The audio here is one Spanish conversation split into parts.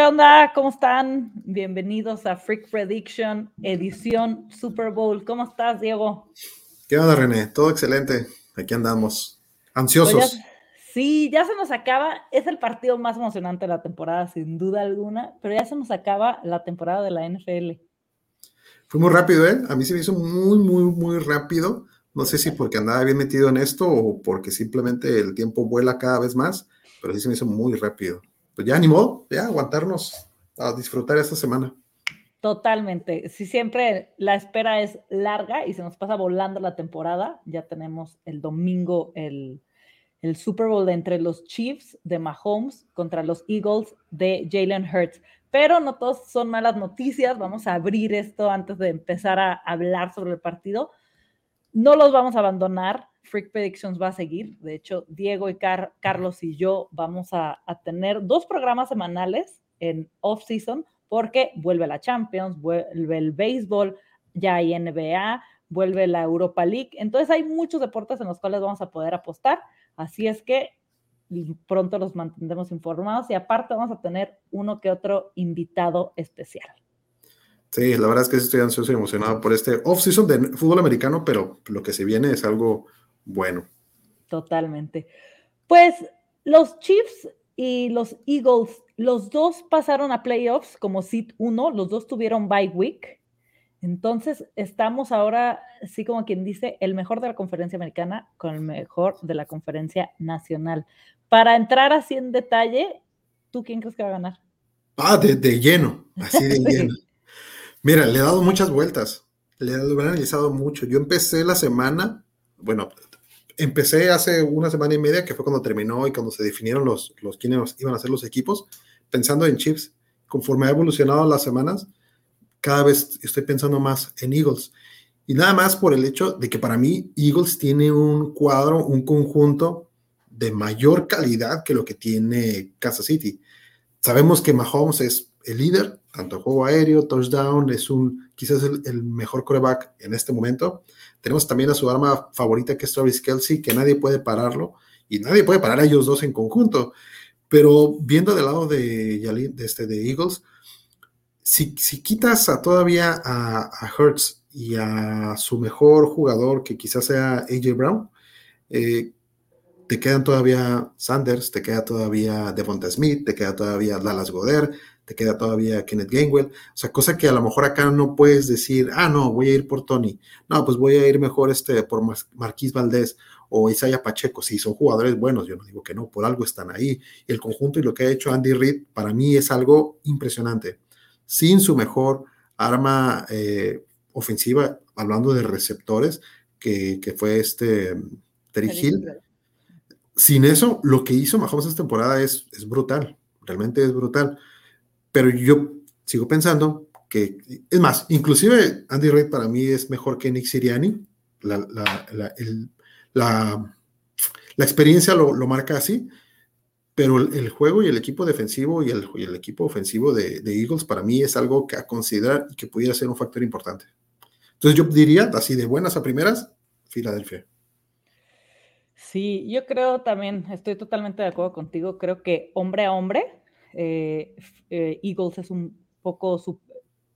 ¿Qué onda? ¿Cómo están? Bienvenidos a Freak Prediction, edición Super Bowl. ¿Cómo estás, Diego? ¿Qué onda, René? Todo excelente. Aquí andamos. Ansiosos. Pues sí, ya se nos acaba. Es el partido más emocionante de la temporada, sin duda alguna, pero ya se nos acaba la temporada de la NFL. Fue muy rápido, ¿eh? A mí se me hizo muy, muy, muy rápido. No sé si porque andaba bien metido en esto o porque simplemente el tiempo vuela cada vez más, pero sí se me hizo muy rápido pues ya ni modo, ya aguantarnos a disfrutar esta semana. Totalmente. Si siempre la espera es larga y se nos pasa volando la temporada, ya tenemos el domingo el, el Super Bowl entre los Chiefs de Mahomes contra los Eagles de Jalen Hurts. Pero no todos son malas noticias. Vamos a abrir esto antes de empezar a hablar sobre el partido. No los vamos a abandonar. Freak Predictions va a seguir. De hecho, Diego y Carlos y yo vamos a, tener dos programas semanales en off-season porque vuelve la Champions, vuelve el béisbol, ya hay NBA, vuelve la Europa League. Entonces hay muchos deportes en los cuales vamos a poder apostar. Así es que pronto los mantendremos informados y aparte vamos a tener uno que otro invitado especial. Sí, la verdad es que estoy ansioso y emocionado por este off-season de fútbol americano, pero lo que se viene es algo bueno. Totalmente. Pues los Chiefs y los Eagles, los dos pasaron a playoffs como seed 1, los dos tuvieron bye week. Entonces, estamos ahora, sí como quien dice, el mejor de la conferencia americana con el mejor de la conferencia nacional. Para entrar así en detalle, ¿tú quién crees que va a ganar? Ah, de, lleno, así de lleno. Mira, le he dado muchas vueltas, le he analizado mucho. Yo empecé la semana, bueno, empecé hace una semana y media, que fue cuando terminó y cuando se definieron los, los quiénes iban a ser los equipos, pensando en Chiefs. Conforme ha evolucionado las semanas, cada vez estoy pensando más en Eagles. Y nada más por el hecho de que para mí Eagles tiene un cuadro, un conjunto de mayor calidad que lo que tiene Kansas City. Sabemos que Mahomes es el líder, tanto juego aéreo, touchdown, es un quizás el, mejor coreback en este momento. Tenemos también a su arma favorita que es Travis Kelsey, que nadie puede pararlo y nadie puede parar a ellos dos en conjunto. Pero viendo del lado de, de, este, de Eagles, si, si quitas a, todavía a, a, Hertz y a su mejor jugador, que quizás sea AJ Brown, eh, te quedan todavía Sanders, te queda todavía Devonta Smith, te queda todavía Dallas Goder, te queda todavía Kenneth Gainwell, o sea, cosa que a lo mejor acá no puedes decir, ah, no, voy a ir por Tony, no, pues voy a ir mejor este, por Marquís Valdés o Isaiah Pacheco, si son jugadores buenos, yo no digo que no, por algo están ahí, el conjunto y lo que ha hecho Andy Reid para mí es algo impresionante, sin su mejor arma eh, ofensiva, hablando de receptores, que, fue este Terry Hill. Sin eso, lo que hizo Mahomes esta temporada es, es brutal, realmente es brutal. Pero yo sigo pensando que, es más, inclusive Andy Reid para mí es mejor que Nick Siriani. La, la, la, experiencia lo, lo, marca así, pero el, juego y el equipo defensivo y el, y el equipo ofensivo de, de, Eagles para mí es algo que a considerar y que pudiera ser un factor importante. Entonces yo diría, así de buenas a primeras, Filadelfia. Sí, yo creo también, estoy totalmente de acuerdo contigo, creo que hombre a hombre, eh, eh, Eagles es un poco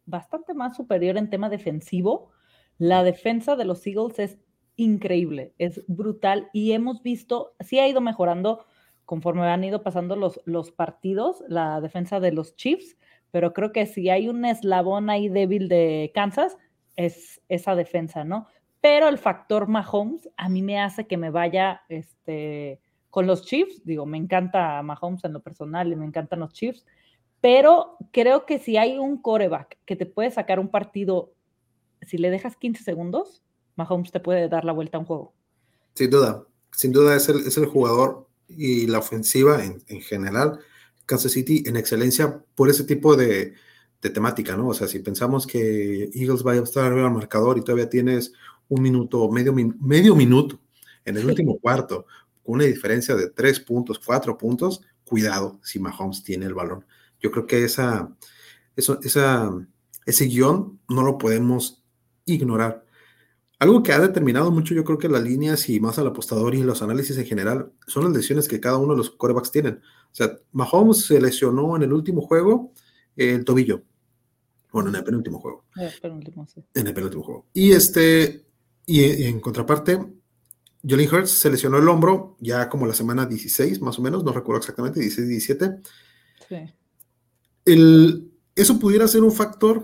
bastante más superior en tema defensivo. La defensa de los Eagles es increíble, es brutal y hemos visto, sí ha ido mejorando conforme han ido pasando los, los partidos, la defensa de los Chiefs, pero creo que si hay un eslabón ahí débil de Kansas, es esa defensa, ¿no? Pero el factor Mahomes a mí me hace que me vaya, este, con los Chiefs, digo, me encanta Mahomes en lo personal y me encantan los Chiefs, pero creo que si hay un coreback que te puede sacar un partido, si le dejas 15 segundos, Mahomes te puede dar la vuelta a un juego. Sin duda, sin duda es el, es el jugador y la ofensiva en, en, general, Kansas City en excelencia por ese tipo de, de, temática, ¿no? O sea, si pensamos que Eagles va a estar arriba al marcador y todavía tienes un minuto, medio, medio minuto en el último cuarto, con una diferencia de tres puntos, cuatro puntos, cuidado si Mahomes tiene el balón. Yo creo que esa, eso, esa, ese guion no lo podemos ignorar. algo que ha determinado mucho, yo creo que las líneas y más al apostador y los análisis en general son las lesiones que cada uno de los corebacks tienen. O sea, Mahomes se lesionó en el último juego el tobillo. Bueno, en el penúltimo juego. En el penúltimo juego. Y este, y en contraparte, Jolene Hurts se lesionó el hombro ya como la semana 16, más o menos, no recuerdo exactamente, 16, 17. Sí. El, eso pudiera ser un factor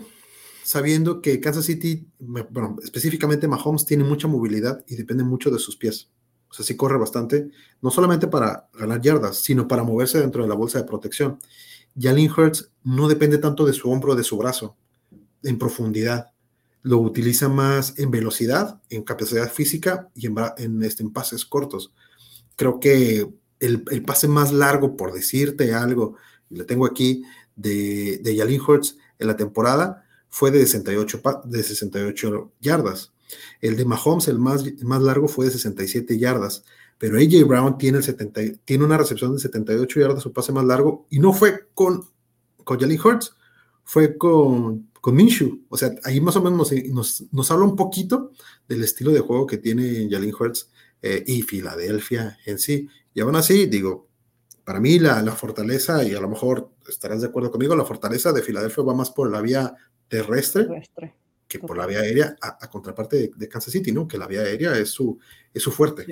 sabiendo que Kansas City, bueno, específicamente Mahomes, tiene mucha movilidad y depende mucho de sus pies. O sea, sí corre bastante, no solamente para ganar yardas, sino para moverse dentro de la bolsa de protección. Jalen Hurts no depende tanto de su hombro o de su brazo en profundidad. Lo utiliza más en velocidad, en capacidad física y en, este, en pases cortos. Creo que el, pase más largo, por decirte algo, y lo tengo aquí, de, de Jalen Hurts en la temporada fue de 68, de 68 yardas. El de Mahomes, el más, más largo, fue de 67 yardas. Pero AJ Brown tiene, el 70, tiene una recepción de 78 yardas, su pase más largo, y no fue con, con Jalen Hurts, fue con, con Minshew. O sea, ahí más o menos nos, nos, habla un poquito del estilo de juego que tiene Jalen Hurts eh, y Filadelfia en sí. Y aún así, digo, para mí la, la, fortaleza, y a lo mejor estarás de acuerdo conmigo, la fortaleza de Filadelfia va más por la vía terrestre, que por la vía aérea, a, contraparte de, Kansas City, ¿no? Que la vía aérea es su, es su fuerte.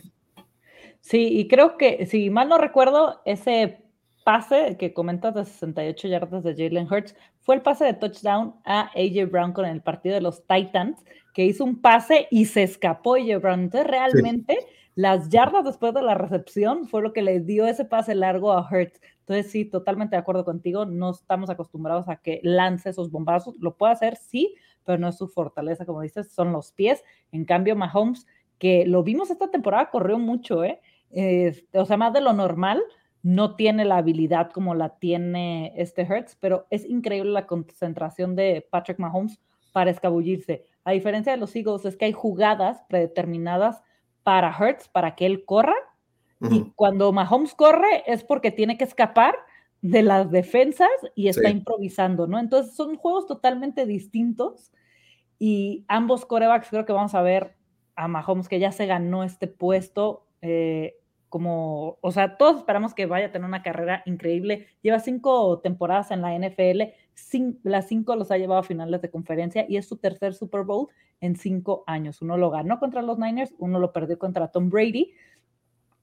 Sí. y creo que, si mal no recuerdo, ese pase que comentas de 68 yardas de Jalen Hurts fue el pase de touchdown a AJ Brown con el partido de los Titans, que hizo un pase y se escapó AJ Brown. Entonces, realmente, las yardas después de la recepción fue lo que le dio ese pase largo a Hurts. Entonces, sí, totalmente de acuerdo contigo. No estamos acostumbrados a que lance esos bombazos. Lo puede hacer, sí, pero no es su fortaleza, como dices, son los pies. En cambio, Mahomes, que lo vimos esta temporada, corrió mucho, ¿eh? o sea, más de lo normal, no tiene la habilidad como la tiene este Hertz, pero es increíble la concentración de Patrick Mahomes para escabullirse. A diferencia de los Eagles, es que hay jugadas predeterminadas para Hertz, para que él corra, y cuando Mahomes corre es porque tiene que escapar de las defensas y está improvisando, ¿no? Entonces son juegos totalmente distintos y ambos corebacks creo que vamos a ver a Mahomes que ya se ganó este puesto eh, como, o sea, todos esperamos que vaya a tener una carrera increíble. Lleva cinco temporadas en la NFL, las cinco los ha llevado a finales de conferencia y es su tercer Super Bowl en cinco años. Uno lo ganó contra los Niners, uno lo perdió contra Tom Brady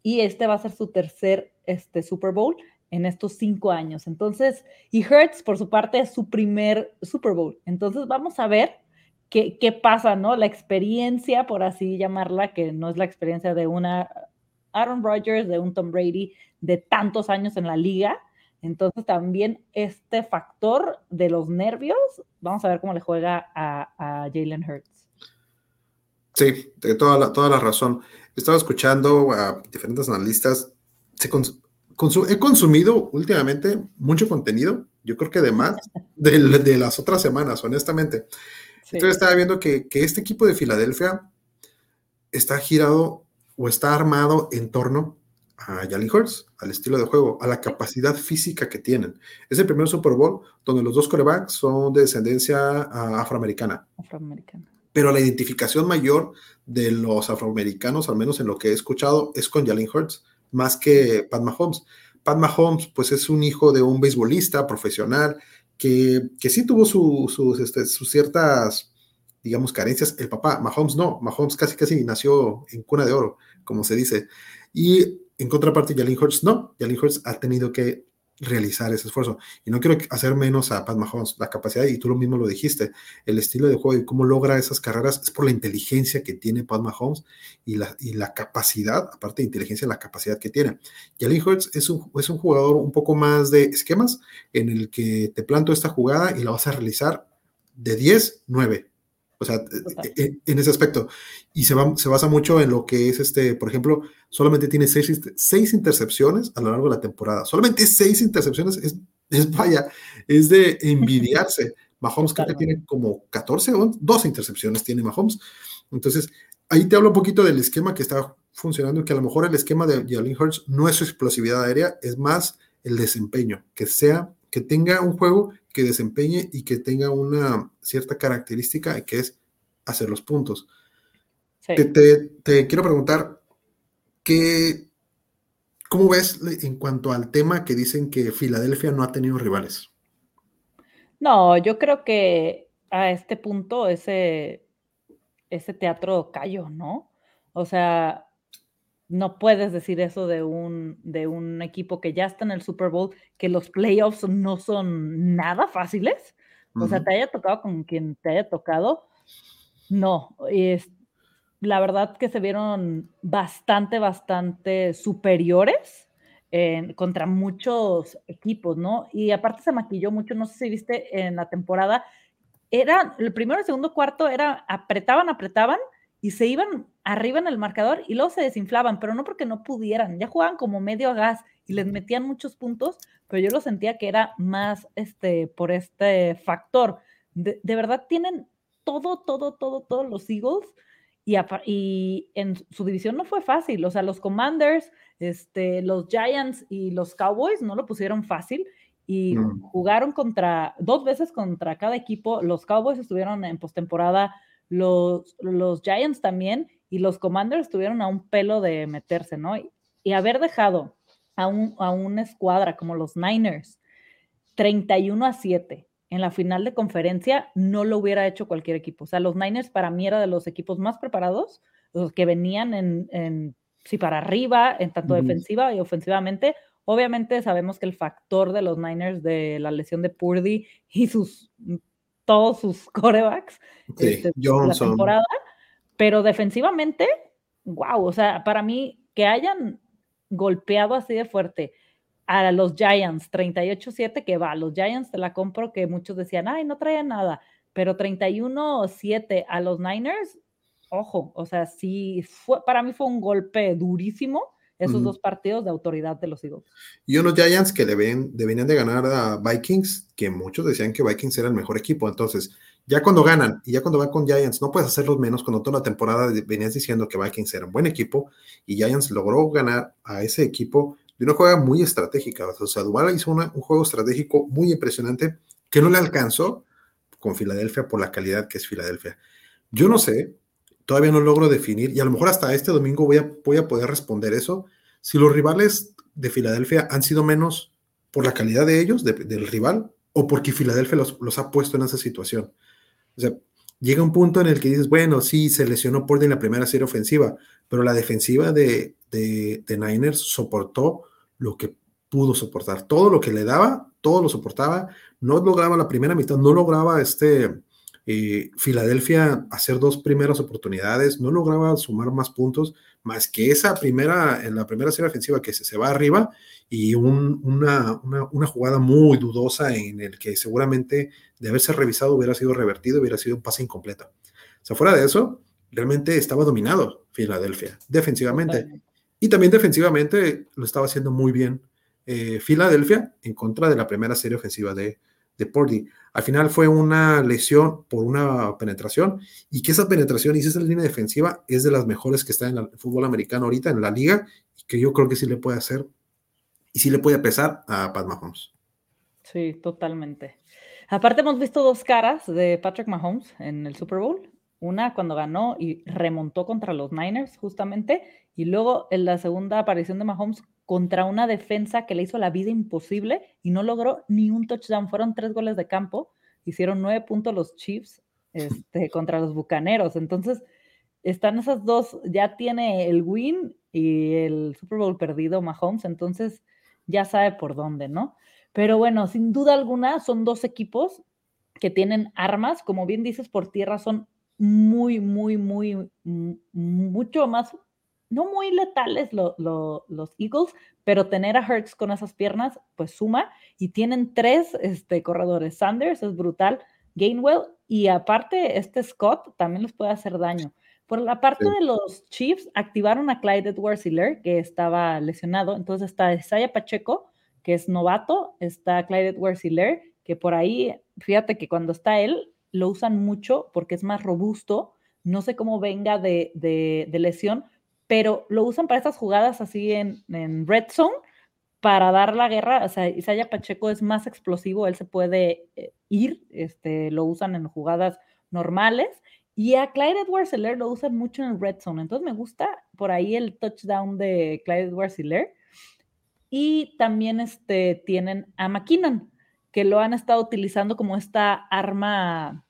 y este va a ser su tercer este, Super Bowl en estos cinco años. Entonces, y Hertz, por su parte, es su primer Super Bowl. Entonces, vamos a ver qué, qué pasa, ¿no? La experiencia, por así llamarla, que no es la experiencia de una Aaron Rodgers, de un Tom Brady, de tantos años en la liga. Entonces, también este factor de los nervios, vamos a ver cómo le juega a, a Jalen Hurts. Sí, de toda la, toda la razón estaba escuchando a diferentes analistas. he consumido últimamente mucho contenido, yo creo que de más de, de las otras semanas, honestamente. Entonces estaba viendo que, que, este equipo de Filadelfia está girado o está armado en torno a Jalen Hurts, al estilo de juego, a la capacidad física que tienen. Es el primer Super Bowl donde los dos corebacks son de descendencia afroamericana. Afroamericana pero la identificación mayor de los afroamericanos, al menos en lo que he escuchado, es con Jalen Hurts, más que Pat Mahomes. Pat Mahomes, pues es un hijo de un beisbolista profesional que, que sí tuvo sus, este, sus ciertas, digamos, carencias. El papá, Mahomes no, Mahomes casi casi nació en cuna de oro, como se dice. Y en contraparte, Jalen Hurts no, Jalen Hurts ha tenido que realizar ese esfuerzo. Y no quiero hacer menos a Pat Mahomes, la capacidad, y tú lo mismo lo dijiste, el estilo de juego y cómo logra esas carreras es por la inteligencia que tiene Pat Mahomes y la, y la capacidad, aparte de inteligencia, la capacidad que tiene. Jalen Hurts es un, es un jugador un poco más de esquemas en el que te planto esta jugada y la vas a realizar de 10, 9. O sea, e, e, en ese aspecto. Y se, va, se basa mucho en lo que es este, por ejemplo, solamente tiene seis, seis intercepciones a lo largo de la temporada. Solamente seis intercepciones es, es vaya, es de envidiarse. Mahomes creo que tiene como 14 o 12 intercepciones tiene Mahomes. Entonces, ahí te hablo un poquito del esquema que está funcionando, que a lo mejor el esquema de Jalen Hurts no es su explosividad aérea, es más el desempeño, que sea, que tenga un juego que desempeñe y que tenga una cierta característica que es hacer los puntos. Te, quiero preguntar, ¿qué, ¿cómo ves en cuanto al tema que dicen que Filadelfia no ha tenido rivales? No, yo creo que a este punto ese, ese teatro cayó, ¿no? O sea, no puedes decir eso de un, de un equipo que ya está en el Super Bowl, que los playoffs no son nada fáciles. O sea, te haya tocado con quien te haya tocado. No, es, la verdad que se vieron bastante, bastante superiores contra muchos equipos, ¿no? Y aparte se maquilló mucho, no sé si viste en la temporada, era el primero y segundo cuarto, era apretaban, apretaban y se iban arriba en el marcador y luego se desinflaban, pero no porque no pudieran, ya jugaban como medio a gas y les metían muchos puntos, pero yo lo sentía que era más este, por este factor. De, de verdad tienen todo, todo, todo, todos los Eagles y, en su división no fue fácil, o sea, los Commanders, este, los Giants y los Cowboys no lo pusieron fácil y mm. jugaron contra, dos veces contra cada equipo, los Cowboys estuvieron en postemporada, los, los Giants también y los Commanders estuvieron a un pelo de meterse, ¿no? Y, y haber dejado a, un, a una escuadra como los Niners 31 a 7 en la final de conferencia no lo hubiera hecho cualquier equipo. O sea, los Niners para mí era de los equipos más preparados, los que venían en, sí, para arriba, en tanto defensiva y ofensivamente. Obviamente sabemos que el factor de los Niners de la lesión de Purdy y sus todos sus corebacks este, la temporada, pero defensivamente, wow, o sea, para mí que hayan golpeado así de fuerte a los Giants, 38-7 que va, los Giants te la compro que muchos decían, ay, no traía nada, pero 31-7 a los Niners, ojo, o sea, sí, fue, para mí fue un golpe durísimo esos dos partidos de autoridad de los Eagles. Y unos Giants que deben, deberían de ganar a Vikings, que muchos decían que Vikings era el mejor equipo, entonces ya cuando ganan y ya cuando van con Giants, no puedes hacerlos menos cuando toda la temporada venías diciendo que Vikings era un buen equipo y Giants logró ganar a ese equipo de una juega muy estratégica. O sea, Dubala hizo un juego estratégico muy impresionante que no le alcanzó con Filadelfia por la calidad que es Filadelfia. Yo no sé, todavía no logro definir, y a lo mejor hasta este domingo voy a, voy a poder responder eso, si los rivales de Filadelfia han sido menos por la calidad de ellos, del rival, o porque Filadelfia los, los, ha puesto en esa situación. O sea, llega un punto en el que dices, bueno, sí, se lesionó Porter en la primera serie ofensiva, pero la defensiva de, de, Niners soportó lo que pudo soportar. Todo lo que le daba, todo lo soportaba. No lograba la primera mitad, no lograba este eh, Filadelfia hacer dos primeras oportunidades, no lograba sumar más puntos, más que esa primera, en la primera serie ofensiva que se, se va arriba y una, una, jugada muy dudosa en el que seguramente de haberse revisado hubiera sido revertido, hubiera sido un pase incompleto. O sea, fuera de eso, realmente estaba dominado Filadelfia defensivamente. Y también defensivamente lo estaba haciendo muy bien eh, Filadelfia en contra de la primera serie ofensiva de, de Porty. Al final fue una lesión por una penetración y que esa penetración y esa línea defensiva es de las mejores que está en el fútbol americano ahorita en la liga y que yo creo que sí le puede hacer y sí le puede pesar a Pat Mahomes. Sí, totalmente. Aparte hemos visto dos caras de Patrick Mahomes en el Super Bowl. Una cuando ganó y remontó contra los Niners justamente y luego en la segunda aparición de Mahomes contra una defensa que le hizo la vida imposible y no logró ni un touchdown. Fueron tres goles de campo, hicieron nueve puntos los Chiefs este, contra los Bucaneros. Entonces, están esas dos, ya tiene el win y el Super Bowl perdido Mahomes, entonces ya sabe por dónde, ¿no? Pero bueno, sin duda alguna son dos equipos que tienen armas, como bien dices, por tierra son muy, muy, muy, mucho más no muy letales los Eagles, pero tener a Hertz con esas piernas, pues suma. Y tienen tres este, corredores. Sanders es brutal, Gainwell, y aparte este Scott también les puede hacer daño. Por la parte de los Chiefs, activaron a Clyde Edwards Hiller, que estaba lesionado. Entonces está Isaiah Pacheco, que es novato. Está Clyde Edwards Hiller, que por ahí, fíjate que cuando está él, lo usan mucho porque es más robusto. No sé cómo venga de, de lesión, pero lo usan para estas jugadas así en, red zone para dar la guerra. O sea, Isaiah Pacheco es más explosivo, él se puede eh, ir, este, lo usan en jugadas normales. Y a Clyde Edwards Hiller lo usan mucho en red zone. Entonces me gusta por ahí el touchdown de Clyde Edwards Hiller. Y también este, tienen a McKinnon, que lo han estado utilizando como esta arma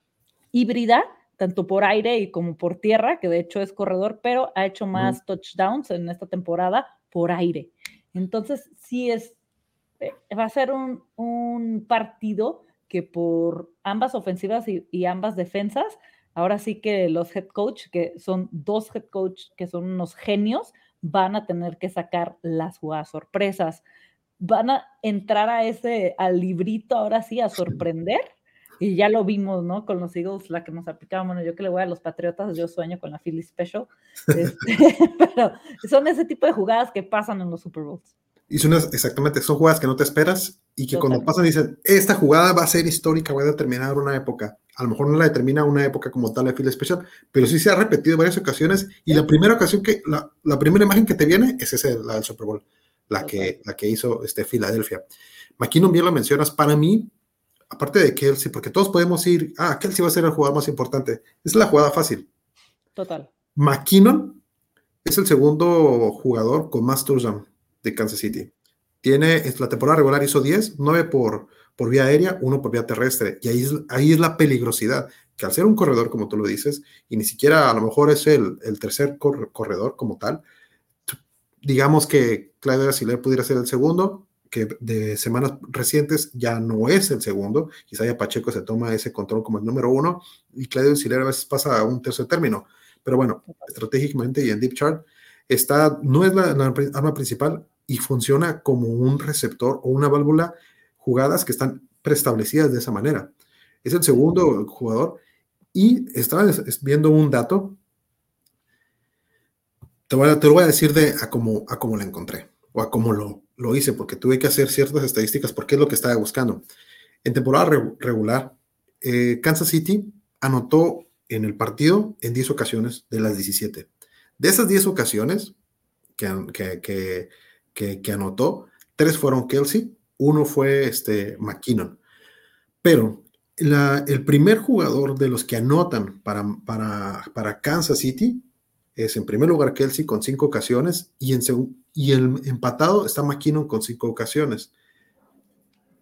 híbrida, tanto por aire y como por tierra, que de hecho es corredor, pero ha hecho más touchdowns en esta temporada por aire. Entonces, sí es, eh, va a ser un, un partido que por ambas ofensivas y, y, ambas defensas, ahora sí que los head coach, que son dos head coach que son unos genios, van a tener que sacar las jugadas sorpresas. Van a entrar a ese, al librito ahora sí, a sorprender. Y ya lo vimos, ¿no? Con los Eagles, la que nos aplicamos. Bueno, yo que le voy a los Patriotas, yo sueño con la Philly Special. Este, pero son ese tipo de jugadas que pasan en los Super Bowls. Y son exactamente, son jugadas que no te esperas y que cuando pasan dicen, esta jugada va a ser histórica, va a determinar una época. A lo mejor no la determina una época como tal de fila especial, pero sí se ha repetido en varias ocasiones y la primera ocasión que, la, la primera imagen que te viene es esa, la del Super Bowl, la, que, la que hizo este, Filadelfia. McKinnon bien lo mencionas, para mí, aparte de Kelsey, porque todos podemos ir, ah, Kelsey va a ser el jugador más importante, es la jugada fácil. Total. McKinnon es el segundo jugador con más touchdown de Kansas City. Tiene, en la temporada regular hizo 10, 9 por, por vía aérea, 1 por vía terrestre. Y ahí es, ahí es la peligrosidad, que al ser un corredor, como tú lo dices, y ni siquiera a lo mejor es el, el tercer corredor como tal, digamos que Clyde Siller pudiera ser el segundo, que de semanas recientes ya no es el segundo. Isaiah Pacheco se toma ese control como el número uno y Claudio Siller a veces pasa a un tercer término. Pero bueno, estratégicamente y en Deep Chart, está, no es la, la, arma principal y funciona como un receptor o una válvula jugadas que están preestablecidas de esa manera. Es el segundo jugador y estaba viendo un dato. Te, voy a, te lo voy a decir de a cómo, a cómo lo encontré o a cómo lo, lo hice, porque tuve que hacer ciertas estadísticas porque es lo que estaba buscando. En temporada regular, eh, Kansas City anotó en el partido en 10 ocasiones de las 17. De esas 10 ocasiones que, que, que, anotó, tres fueron Kelsey, uno fue este, McKinnon. Pero el primer jugador de los que anotan para, para, para, Kansas City es en primer lugar Kelsey con cinco ocasiones y, en y el empatado está McKinnon con cinco ocasiones.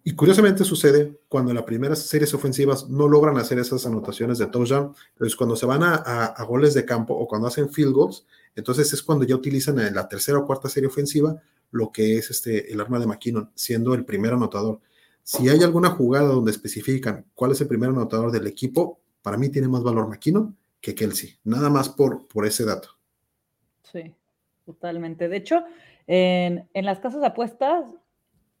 Y curiosamente sucede cuando las primeras series ofensivas no logran hacer esas anotaciones de touchdown. Entonces, cuando se van a, a, a, goles de campo o cuando hacen field goals, entonces es cuando ya utilizan en la tercera o cuarta serie ofensiva lo que es este, el arma de McKinnon, siendo el primer anotador. Si hay alguna jugada donde especifican cuál es el primer anotador del equipo, para mí tiene más valor McKinnon que Kelsey. Nada más por, por ese dato. Sí, totalmente. De hecho, en, en las casas de apuestas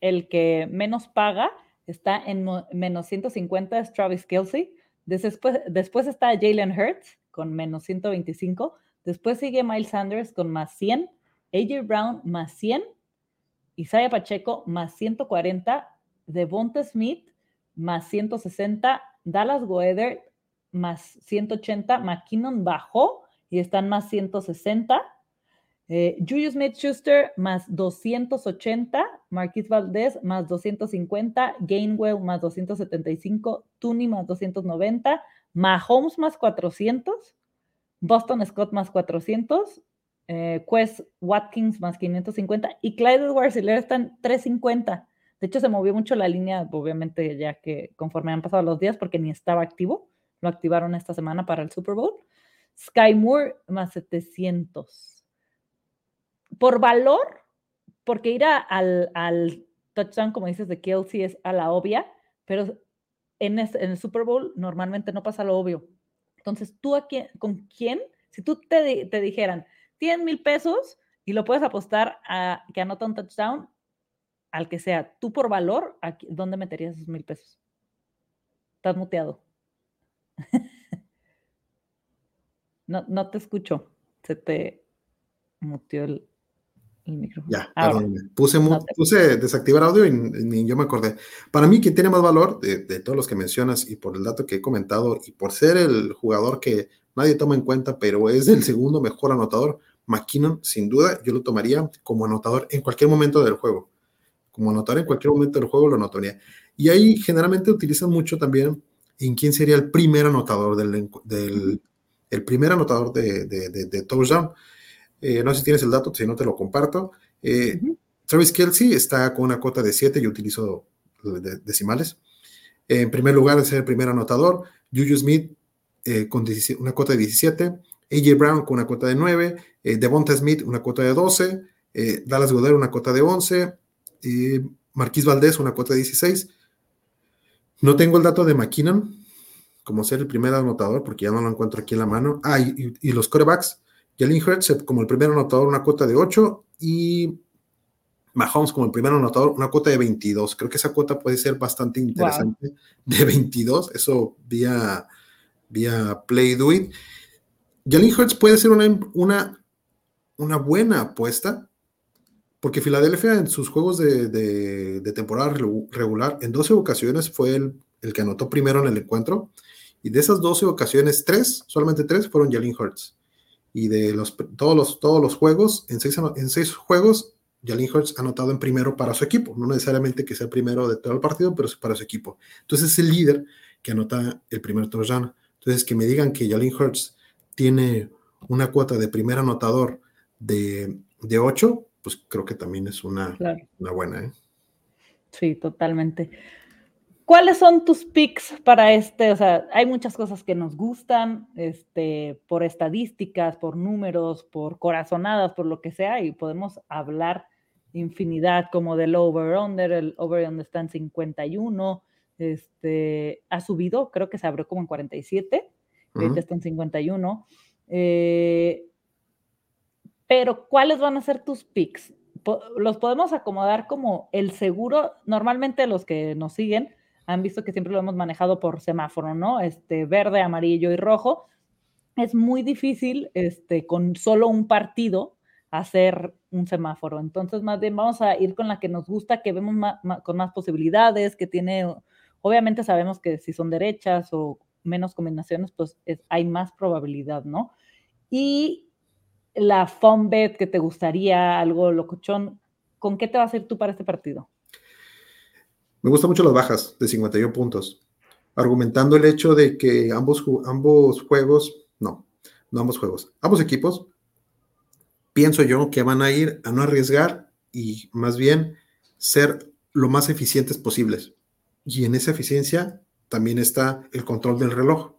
el que menos paga está en menos 150, es Travis Kelsey. Después, después está Jalen Hurts con menos 125. Después sigue Miles Sanders con más 100. AJ Brown más 100. Isaiah Pacheco más 140. Devonta Smith más 160. Dallas Goeder más 180. McKinnon bajó y están más 160. Eh, Julius Smith Schuster más 280, Marquis Valdez más 250, Gainwell más 275, Tooney más 290, Mahomes más 400, Boston Scott más 400, eh, Quest Watkins más 550 y Clyde Edwards están 350. De hecho, se movió mucho la línea, obviamente, ya que conforme han pasado los días, porque ni estaba activo. Lo activaron esta semana para el Super Bowl. Sky Moore más 700 por valor, porque ir al, touchdown, como dices, de Kelsey es a la obvia, pero en, el Super Bowl normalmente no pasa lo obvio. Entonces, ¿tú a quién, con quién? Si tú te, te dijeran, tienes mil pesos y lo puedes apostar a que anota un touchdown, al que sea, tú por valor, ¿a ¿dónde meterías esos mil pesos? Estás muteado. no, no te escucho. Se te muteó el, ya, perdón, puse, puse desactivar audio y ni yo me acordé. Para mí, quien tiene más valor de, de, todos los que mencionas y por el dato que he comentado y por ser el jugador que nadie toma en cuenta, pero es el segundo mejor anotador, McKinnon, sin duda, yo lo tomaría como anotador en cualquier momento del juego. Como anotador en cualquier momento del juego lo anotaría. Y ahí generalmente utilizan mucho también en quién sería el primer anotador del, del, el primer anotador de, de, touchdown. Eh, no sé si tienes el dato, si no te lo comparto. Eh, Travis Kelsey está con una cuota de 7, yo utilizo decimales. en primer lugar, es el primer anotador. Juju Smith eh, con una cuota de 17. AJ Brown con una cuota de 9. Devonta Smith una cuota de 12. Dallas Goddard una cuota de 11. Marquis Valdés una cuota de 16. No tengo el dato de McKinnon, como ser el primer anotador, porque ya no lo encuentro aquí en la mano. Ah, y, los corebacks, Jalen Hurts como el primer anotador, una cuota de 8, y Mahomes como el primer anotador, una cuota de 22. Creo que esa cuota puede ser bastante interesante, de 22, eso vía, vía Play Do It. Jalen Hurts puede ser una, una, una buena apuesta, porque Filadelfia en sus juegos de, de, temporada regular, en 12 ocasiones fue el, el, que anotó primero en el encuentro. Y de esas 12 ocasiones, tres, solamente tres fueron Jalen Hurts. Y de los, todos, los, todos los juegos, en seis, en seis juegos, Jalen Hurts ha anotado en primero para su equipo. No necesariamente que sea primero de todo el partido, pero para su equipo. Entonces es el líder que anota el primer touchdown. Entonces que me digan que Jalen Hurts tiene una cuota de primer anotador de, de 8, pues creo que también es una, una buena. ¿eh? Sí, totalmente. ¿Cuáles son tus picks para este? O sea, hay muchas cosas que nos gustan, este, por estadísticas, por números, por corazonadas, por lo que sea, y podemos hablar infinidad como del over-under, el over-under está en 51, este, ha subido, creo que se abrió como en 47, ahorita está en 51. Eh, pero, ¿cuáles van a ser tus picks? los podemos acomodar como el seguro, normalmente los que nos siguen, han visto que siempre lo hemos manejado por semáforo, ¿no? Este, verde, amarillo y rojo. Es muy difícil, este, con solo un partido, hacer un semáforo. Entonces, más bien vamos a ir con la que nos gusta, que vemos con más posibilidades, que tiene, obviamente sabemos que si son derechas o menos combinaciones, pues hay más probabilidad, ¿no? Y la fun bet que te gustaría, algo locochón, ¿con qué te vas a ir tú para este partido? Me gustan mucho las bajas de 51 puntos, argumentando el hecho de que ambos, ambos juegos, no, no ambos juegos, ambos equipos, pienso yo que van a ir a no arriesgar y más bien ser lo más eficientes posibles. Y en esa eficiencia también está el control del reloj.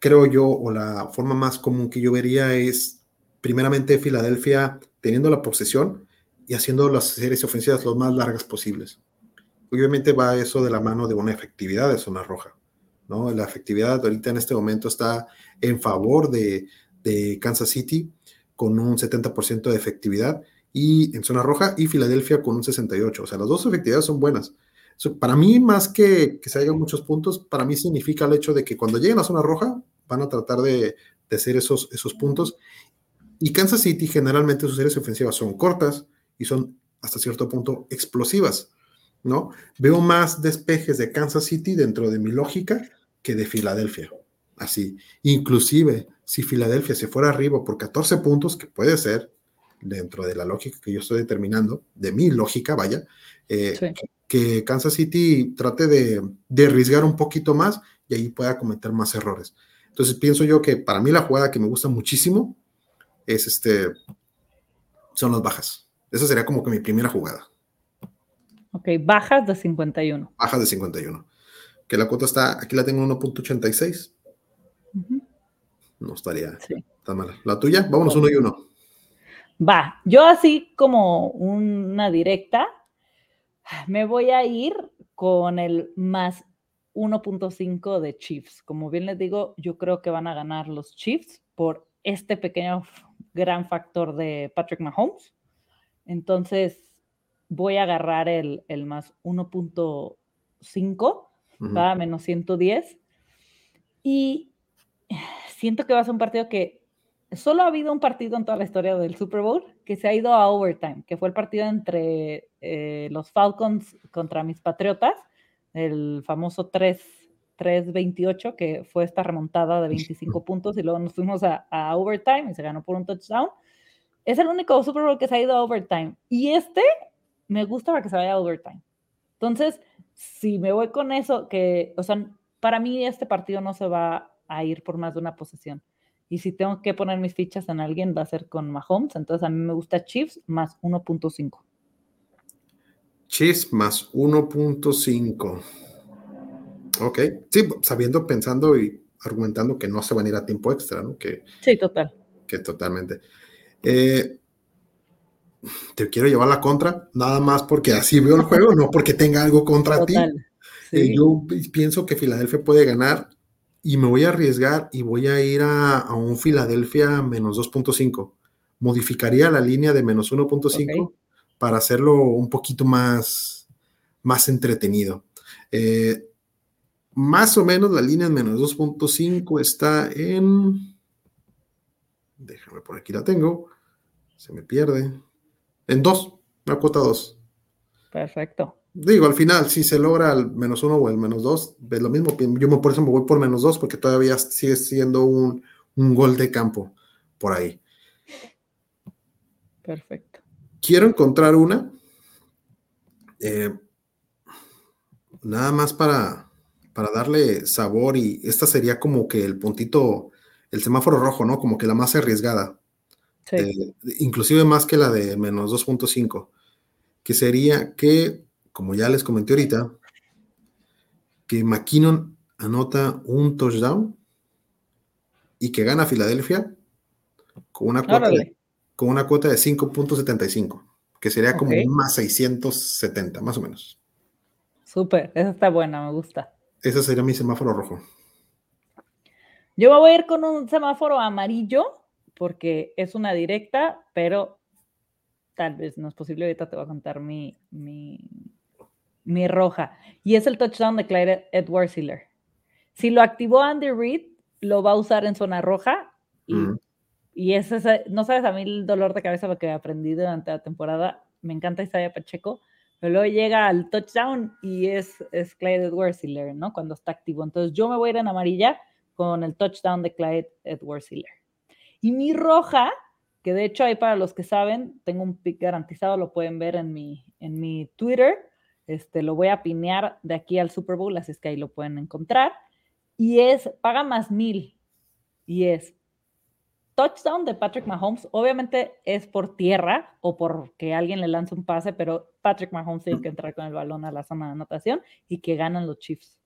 Creo yo, o la forma más común que yo vería es, primeramente, Filadelfia teniendo la posesión y haciendo las series ofensivas lo más largas posibles obviamente va eso de la mano de una efectividad de zona roja, ¿no? La efectividad ahorita en este momento está en favor de, Kansas City con un 70% de efectividad y en zona roja y Filadelfia con un 68%. O sea, las dos efectividades son buenas. Para mí, más que que se hagan muchos puntos, para mí significa el hecho de que cuando lleguen a zona roja van a tratar de, de hacer esos, esos puntos. Y Kansas City generalmente sus series ofensivas son cortas y son hasta cierto punto explosivas. ¿no? Veo más despejes de Kansas City dentro de mi lógica que de Filadelfia. Así, inclusive si Filadelfia se fuera arriba por 14 puntos, que puede ser dentro de la lógica que yo estoy determinando, de mi lógica, vaya, eh, que Kansas City trate de, de, arriesgar un poquito más y ahí pueda cometer más errores. Entonces pienso yo que para mí la jugada que me gusta muchísimo es este, son las bajas. Esa sería como que mi primera jugada. Ok, bajas de 51. Bajas de 51. Que la cuota está, aquí la tengo en 1.86. No estaría tan mala. ¿La tuya? Vámonos uno y uno. Va, yo así como una directa, me voy a ir con el más 1.5 de Chiefs. Como bien les digo, yo creo que van a ganar los Chiefs por este pequeño gran factor de Patrick Mahomes. Entonces, voy a agarrar el, más 1.5, va menos 110. Y siento que va a ser un partido que solo ha habido un partido en toda la historia del Super Bowl que se ha ido a overtime, que fue el partido entre eh, los Falcons contra mis Patriotas, el famoso 3. 3-28, que fue esta remontada de 25 puntos, y luego nos fuimos a, a, overtime y se ganó por un touchdown. Es el único Super Bowl que se ha ido a overtime. Y este me gusta para que se vaya a overtime. Entonces, si me voy con eso, que, o sea, para mí este partido no se va a ir por más de una posesión. Y si tengo que poner mis fichas en alguien, va a ser con Mahomes. Entonces a mí me gusta Chiefs más 1.5. Chiefs más 1.5. Ok. Sí, sabiendo, pensando y argumentando que no se van a ir a tiempo extra, ¿no? Que, sí, total. Que totalmente. Eh, te quiero llevar la contra, nada más porque así veo el juego, no porque tenga algo contra ti. Eh, yo pienso que Filadelfia puede ganar y me voy a arriesgar y voy a ir a, un Filadelfia menos 2.5. Modificaría la línea de menos 1.5 para hacerlo un poquito más, más entretenido. Eh, más o menos la línea en menos 2.5 está en... Déjame por aquí la tengo. Se me pierde. En 2, una cuota 2. Perfecto. Digo, al final, si se logra el menos 1 o el menos 2, es lo mismo. Yo por eso me voy por menos 2 porque todavía sigue siendo un, un gol de campo por ahí. Perfecto. Quiero encontrar una. Eh, nada más para, para darle sabor y esta sería como que el puntito, el semáforo rojo, ¿no? Como que la más arriesgada. Sí. inclusive más que la de menos 2.5, que sería que, como ya les comenté ahorita, que McKinnon anota un touchdown y que gana Filadelfia con una cuota, de, con una cuota de 5.75, que sería como más 670, más o menos. Súper, esa está buena, me gusta. Ese sería mi semáforo rojo. Yo me voy a ir con un semáforo amarillo porque es una directa, pero tal vez no es posible. Ahorita te voy a contar mi, mi, mi roja. Y es el touchdown de Clyde Edwards Hiller. Si lo activó Andy Reid, lo va a usar en zona roja y, y es no sabes a mí el dolor de cabeza lo que he aprendido durante la temporada. Me encanta Isaiah Pacheco, pero luego llega al touchdown y es, es Clyde Edwards Hiller, ¿no? Cuando está activo. Entonces yo me voy a ir en amarilla con el touchdown de Clyde Edwards Hiller. Y mi roja, que de hecho ahí para los que saben, tengo un pick garantizado, lo pueden ver en mi, en mi Twitter. Este, lo voy a pinear de aquí al Super Bowl, así es que ahí lo pueden encontrar. Y es, paga más mil. Y es touchdown de Patrick Mahomes, obviamente es por tierra o porque alguien le lanza un pase, pero Patrick Mahomes tiene que entrar con el balón a la zona de anotación y que ganan los Chiefs.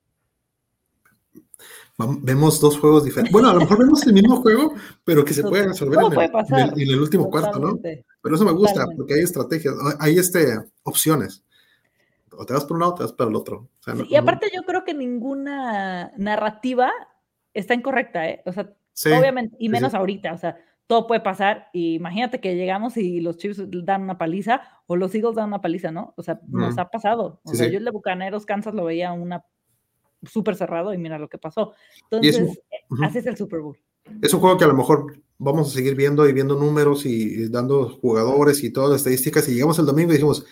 Vemos dos juegos diferentes. Bueno, a lo mejor vemos el mismo juego, pero que se puede resolver en el, último cuarto, ¿no? Pero eso me gusta, porque hay estrategias, hay este, opciones. O te vas por un lado o te vas para el otro. y aparte yo creo que ninguna narrativa está incorrecta, ¿eh? O sea, Obviamente, y menos ahorita, o sea, todo puede pasar. Y imagínate que llegamos y los Chiefs dan una paliza o los Eagles dan una paliza, ¿no? O sea, nos ha pasado. O sea, yo el de Bucaneros, Kansas lo veía una súper cerrado y mira lo que pasó. Entonces, así es el Super Bowl. Es un juego que a lo mejor vamos a seguir viendo y viendo números y, dando jugadores y todas las estadísticas. Y llegamos el domingo y dijimos,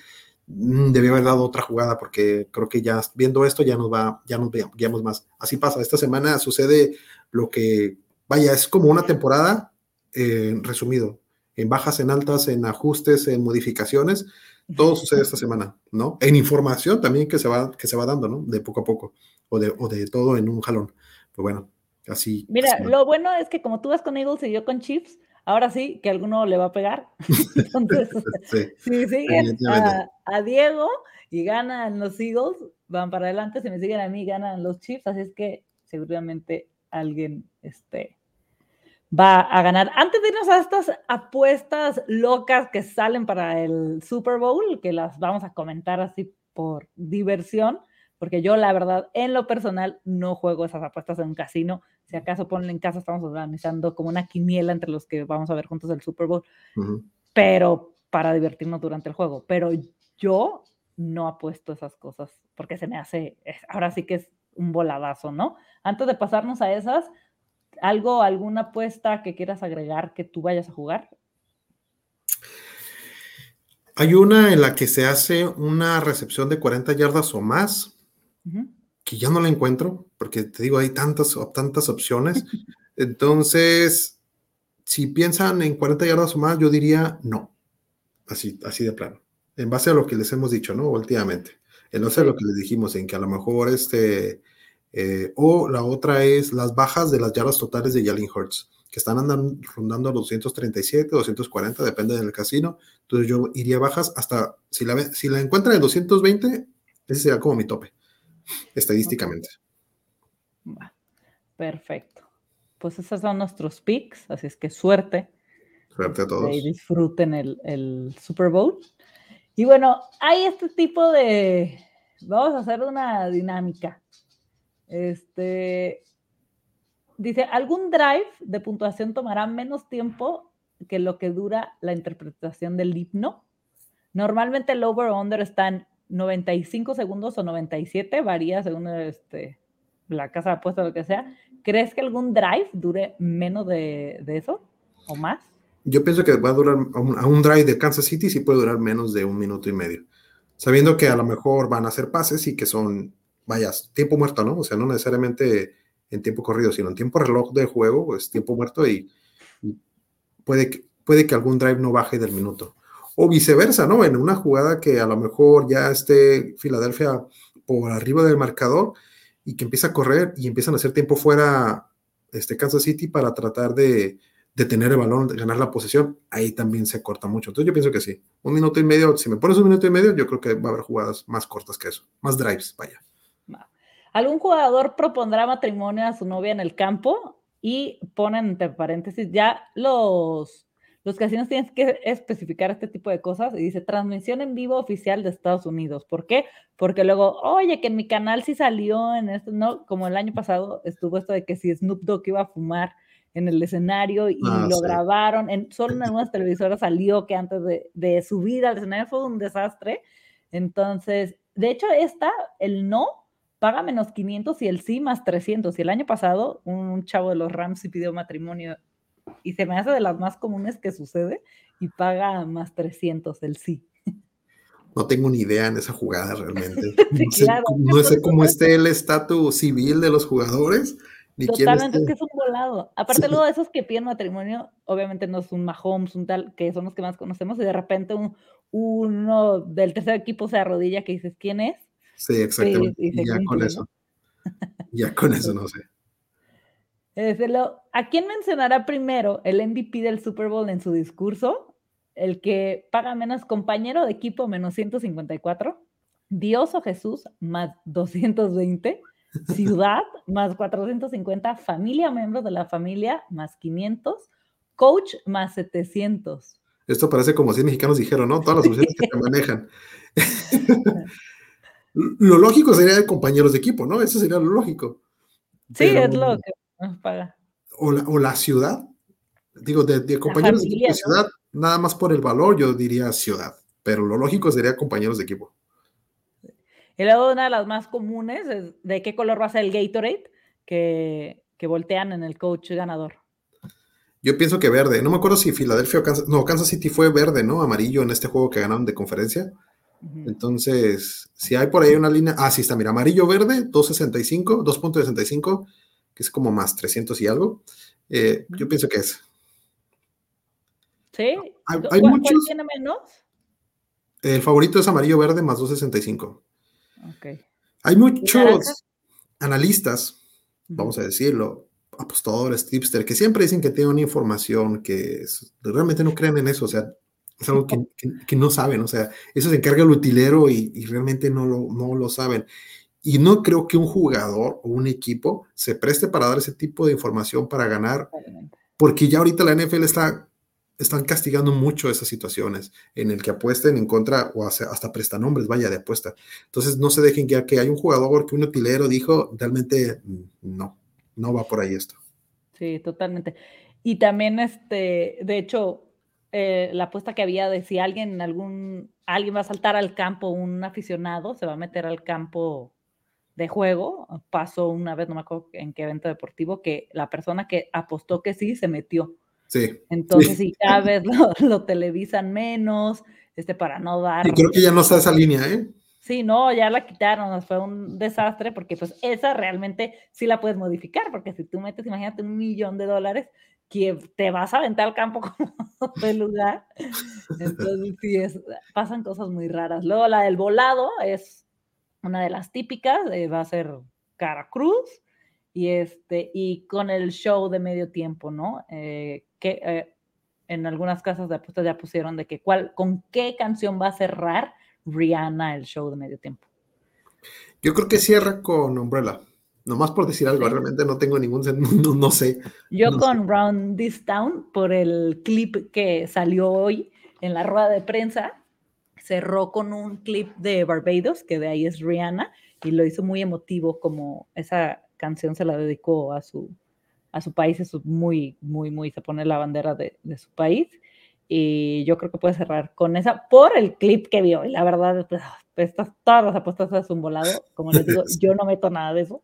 mm, debía haber dado otra jugada porque creo que ya viendo esto ya nos va, ya nos guiamos más. Así pasa. Esta semana sucede lo que vaya, es como una temporada eh, resumido, en bajas, en altas, en ajustes, en modificaciones, todo sucede esta semana, ¿no? En información también que se va, que se va dando, ¿no? De poco a poco, o de, o de todo en un jalón. Pues bueno, así. Mira, lo bueno es que como tú vas con Eagles y yo con Chiefs, ahora sí que alguno le va a pegar. Entonces, si siguen a, a, Diego y ganan los Eagles, van para adelante. Si me siguen a mí, ganan los Chiefs. Así es que seguramente alguien este, va a ganar. Antes de irnos a estas apuestas locas que salen para el Super Bowl, que las vamos a comentar así por diversión, porque yo la verdad, en lo personal, no juego esas apuestas en un casino. Si acaso ponen en casa, estamos organizando como una quiniela entre los que vamos a ver juntos el Super Bowl, pero para divertirnos durante el juego. Pero yo no apuesto esas cosas porque se me hace, ahora sí que es un voladazo, ¿no? Antes de pasarnos a esas, ¿algo, alguna apuesta que quieras agregar que tú vayas a jugar? Hay una en la que se hace una recepción de 40 yardas o más, que ya no la encuentro, porque te digo, hay tantas, tantas opciones. Entonces, si piensan en 40 yardas o más, yo diría no. Así, así de plano. En base a lo que les hemos dicho, ¿no? Últimamente. En no sé lo que les dijimos, en que a lo mejor este Eh, o la otra es las bajas de las yardas totales de Jalen Hurts, que están andando, rondando los 237, 240, depende del casino. Entonces yo iría bajas hasta, si la, si la encuentran en 220, ese sería como mi tope, estadísticamente. Perfecto. Pues esos son nuestros picks, así es que suerte. Suerte a todos. Y disfruten el, el Super Bowl. Y bueno, hay este tipo de. Vamos a hacer una dinámica. Este. Dice: ¿algún drive de puntuación tomará menos tiempo que lo que dura la interpretación del himno? Normalmente el over-under está en 95 segundos o 97, varía según este, la casa de apuestas o lo que sea. ¿Crees que algún drive dure menos de, de eso o más? Yo pienso que va a durar, a un, drive de Kansas City sí puede durar menos de un minuto y medio. Sabiendo que a lo mejor van a hacer pases y que son, vayas, tiempo muerto, ¿no? O sea, no necesariamente en tiempo corrido, sino en tiempo reloj de juego, pues tiempo muerto y, puede, que, puede que algún drive no baje del minuto. O viceversa, ¿no? En una jugada que a lo mejor ya esté Filadelfia por arriba del marcador y que empieza a correr y empiezan a hacer tiempo fuera este Kansas City para tratar de, de tener el balón, de ganar la posesión, ahí también se corta mucho. Entonces yo pienso que sí. Un minuto y medio, si me pones un minuto y medio, yo creo que va a haber jugadas más cortas que eso, más drives, vaya. ¿Algún jugador propondrá matrimonio a su novia en el campo? Y ponen entre paréntesis, ya los, los casinos tienen que especificar este tipo de cosas y dice transmisión en vivo oficial de Estados Unidos. ¿Por qué? Porque luego, oye, que en mi canal sí salió en esto, ¿no? Como el año pasado estuvo esto de que si Snoop Dogg iba a fumar en el escenario y ah, lo grabaron. En, solo en algunas televisoras salió que antes de, de, subir al escenario fue un desastre. Entonces, de hecho, esta, el no, paga menos 500 y el sí más 300. Y el año pasado, un chavo de los Rams sí pidió matrimonio y se me hace de las más comunes que sucede y paga más 300 el sí. No tengo ni idea en esa jugada realmente. No sé, no sé cómo esté el estatus civil de los jugadores Totalmente, es que es un volado. Aparte, luego de esos que piden matrimonio, obviamente no es un Mahomes, un tal, que son los que más conocemos, y de repente un, uno del tercer equipo se arrodilla que dices, ¿quién es? Sí, exactamente. Ya con eso. ya con eso no sé. ¿A quién mencionará primero el MVP del Super Bowl en su discurso? El que paga menos compañero de equipo menos 154, Dios o Jesús más 220 ciudad más 450, familia, miembros de la familia más 500, coach más 700. Esto parece como si mexicanos dijeron, ¿no? Todas las opciones que te manejan. lo lógico sería de compañeros de equipo, ¿no? Eso sería lo lógico. Sí, es lo que nos paga. O la, o la ciudad. Digo, de, compañeros de equipo, ciudad, nada más por el valor, yo diría ciudad. Pero lo lógico sería compañeros de equipo. Y luego una de las más comunes es de qué color va a ser el Gatorade que, que voltean en el coach ganador. Yo pienso que verde. No me acuerdo si Filadelfia o Kansas, no, Kansas City fue verde, ¿no? Amarillo en este juego que ganaron de conferencia. Entonces, si hay por ahí una línea, ah, sí está, mira, amarillo-verde, 2.65, 2.65, que es como más 300 y algo. Eh, yo pienso que es. ¿Sí? Hay, ¿Cuál, tiene menos? El favorito es amarillo-verde más 2.65. Hay muchos analistas, vamos a decirlo, apostadores, tipster, que siempre dicen que tienen una información que realmente no creen en eso, o sea, es algo que, no saben, o sea, eso se encarga el utilero y, realmente no lo, no lo saben. Y no creo que un jugador o un equipo se preste para dar ese tipo de información para ganar, porque ya ahorita la NFL está están castigando mucho esas situaciones en el que apuesten en contra o hasta prestan nombres, vaya de apuesta. Entonces no se dejen ya que hay un jugador que un utilero dijo, realmente mm, no, no va por ahí esto. Sí, totalmente. Y también, este, de hecho, eh, la apuesta que había de si alguien, algún, alguien va a saltar al campo, un aficionado se va a meter al campo de juego, pasó una vez, no me acuerdo en qué evento deportivo, que la persona que apostó que sí se metió Sí. Entonces, si cada vez lo, televisan menos, este, para no dar. Y creo que ya no está esa línea, ¿eh? Sí, no, ya la quitaron, fue un desastre porque pues esa realmente sí la puedes modificar, porque si tú metes, imagínate, un millón de dólares, que te vas a aventar al campo como de lugar. Entonces, sí, es, pasan cosas muy raras. Luego la del volado es una de las típicas, eh, va a ser Cara Cruz y, este, y con el show de medio tiempo, ¿no? Eh, que eh, en algunas casas de apuestas ya pusieron de que cuál, con qué canción va a cerrar Rihanna el show de medio tiempo. Yo creo que cierra con Umbrella. Nomás por decir algo, realmente no tengo ningún no, no sé. Yo con Round This Town, por el clip que salió hoy en la rueda de prensa, cerró con un clip de Barbados, que de ahí es Rihanna, y lo hizo muy emotivo, como esa canción se la dedicó a su, a su país, es muy, muy, muy, se pone la bandera de, de su país. Y yo creo que puede cerrar con esa por el clip que vio. Y la verdad, pues, estas, todas las apuestas es un volado. Como les digo, yo no meto nada de eso.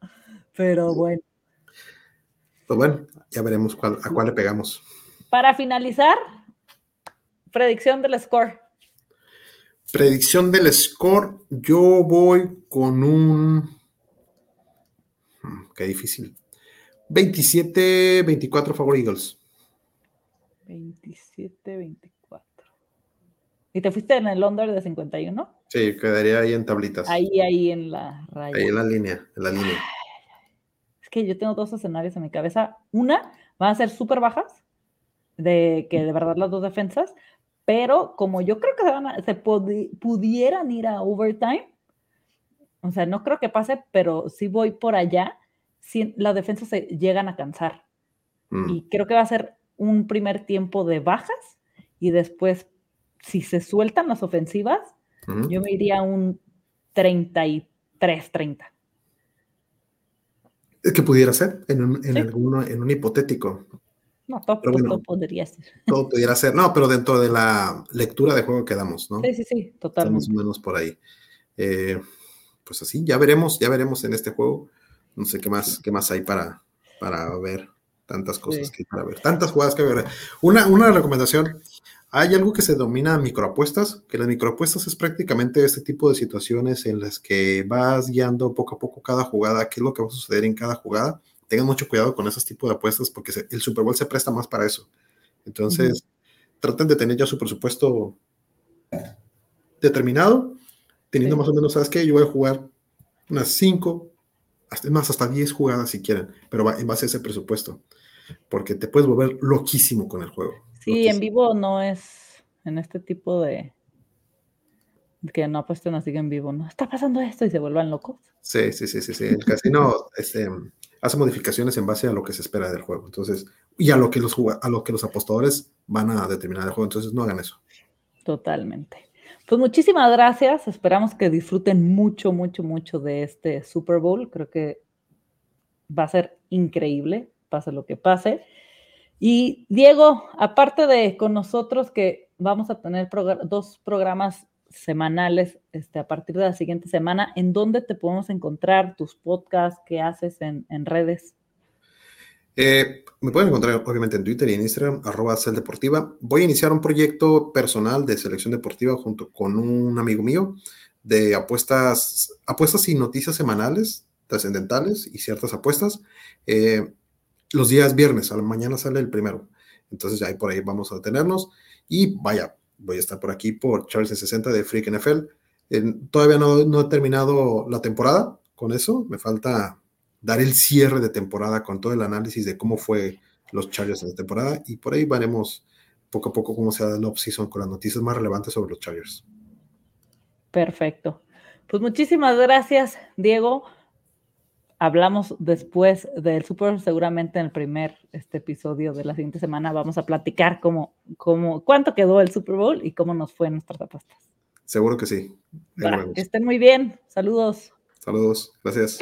Pero bueno. Pues bueno, ya veremos cuál, a cuál le pegamos. Para finalizar, predicción del score. Predicción del score, yo voy con un... Hmm, qué difícil. 27-24 favor Eagles. 27-24. ¿Y te fuiste en el under de 51? Sí, quedaría ahí en tablitas. Ahí, ahí en la raya. Ahí en la línea, en la línea. Que yo tengo dos escenarios en mi cabeza. Una, van a ser súper bajas, de que de verdad las dos defensas, pero como yo creo que se, van se pudieran ir a overtime, o sea, no creo que pase, pero si voy por allá, si las defensas se llegan a cansar. Mm. Y creo que va a ser un primer tiempo de bajas y después, si se sueltan las ofensivas, mm. yo me iría a un 33-30. Que pudiera ser en un, en en un hipotético. No, todo, podría ser. Todo pudiera ser. No, pero dentro de la lectura de juego que damos, ¿no? Sí, sí, sí, totalmente. Más o menos por ahí. Eh, pues así, ya veremos, ya veremos en este juego. No sé qué más, qué más hay para, para ver. Tantas cosas que hay para ver. Tantas jugadas que ver. Una, una recomendación. Hay algo que se denomina microapuestas, que las microapuestas es prácticamente este tipo de situaciones en las que vas guiando poco a poco cada jugada, qué es lo que va a suceder en cada jugada tengan mucho cuidado con esos tipos de apuestas porque el Super Bowl se presta más para eso. Entonces, traten de tener ya su presupuesto determinado, teniendo más o menos, ¿sabes qué? Yo voy a jugar unas 5, hasta, más hasta 10 jugadas si quieren, pero va, en base a ese presupuesto, porque te puedes volver loquísimo con el juego. Sí, en vivo no es en este tipo de, que no apuesten así en vivo, ¿no? Está pasando esto y se vuelvan locos. Sí, sí, sí, sí, sí. El casino, este, hace modificaciones en base a lo que se espera del juego. Entonces, y a lo que los, a lo que los apostadores van a determinar el juego. Entonces, no hagan eso. Totalmente. Pues muchísimas gracias. Esperamos que disfruten mucho, mucho, mucho de este Super Bowl. Creo que va a ser increíble, pase lo que pase. Y Diego, aparte de con nosotros que vamos a tener dos programas semanales este, a partir de la siguiente semana. ¿En dónde te podemos encontrar tus podcasts? ¿Qué haces en, redes? Eh, me pueden encontrar obviamente en Twitter y en Instagram, arroba Deportiva. Voy a iniciar un proyecto personal de selección deportiva junto con un amigo mío de apuestas, apuestas y noticias semanales, trascendentales y ciertas apuestas. Eh, los días viernes, a la mañana sale el primero. Entonces ahí por ahí vamos a detenernos. Y vaya, voy a estar por aquí por Charles 60 de Freak NFL. todavía no, he terminado la temporada con eso, me falta dar el cierre de temporada con todo el análisis de cómo fue los Chargers en la temporada y por ahí veremos poco a poco cómo se da el off-season con las noticias más relevantes sobre los Chargers. Perfecto. Pues muchísimas gracias, Diego hablamos después del Super seguramente en el primer este episodio de la siguiente semana vamos a platicar cómo, cómo, cuánto quedó el Super Bowl y cómo nos fue en nuestras apuestas. Seguro que sí. que estén muy bien. Saludos. Saludos. Gracias.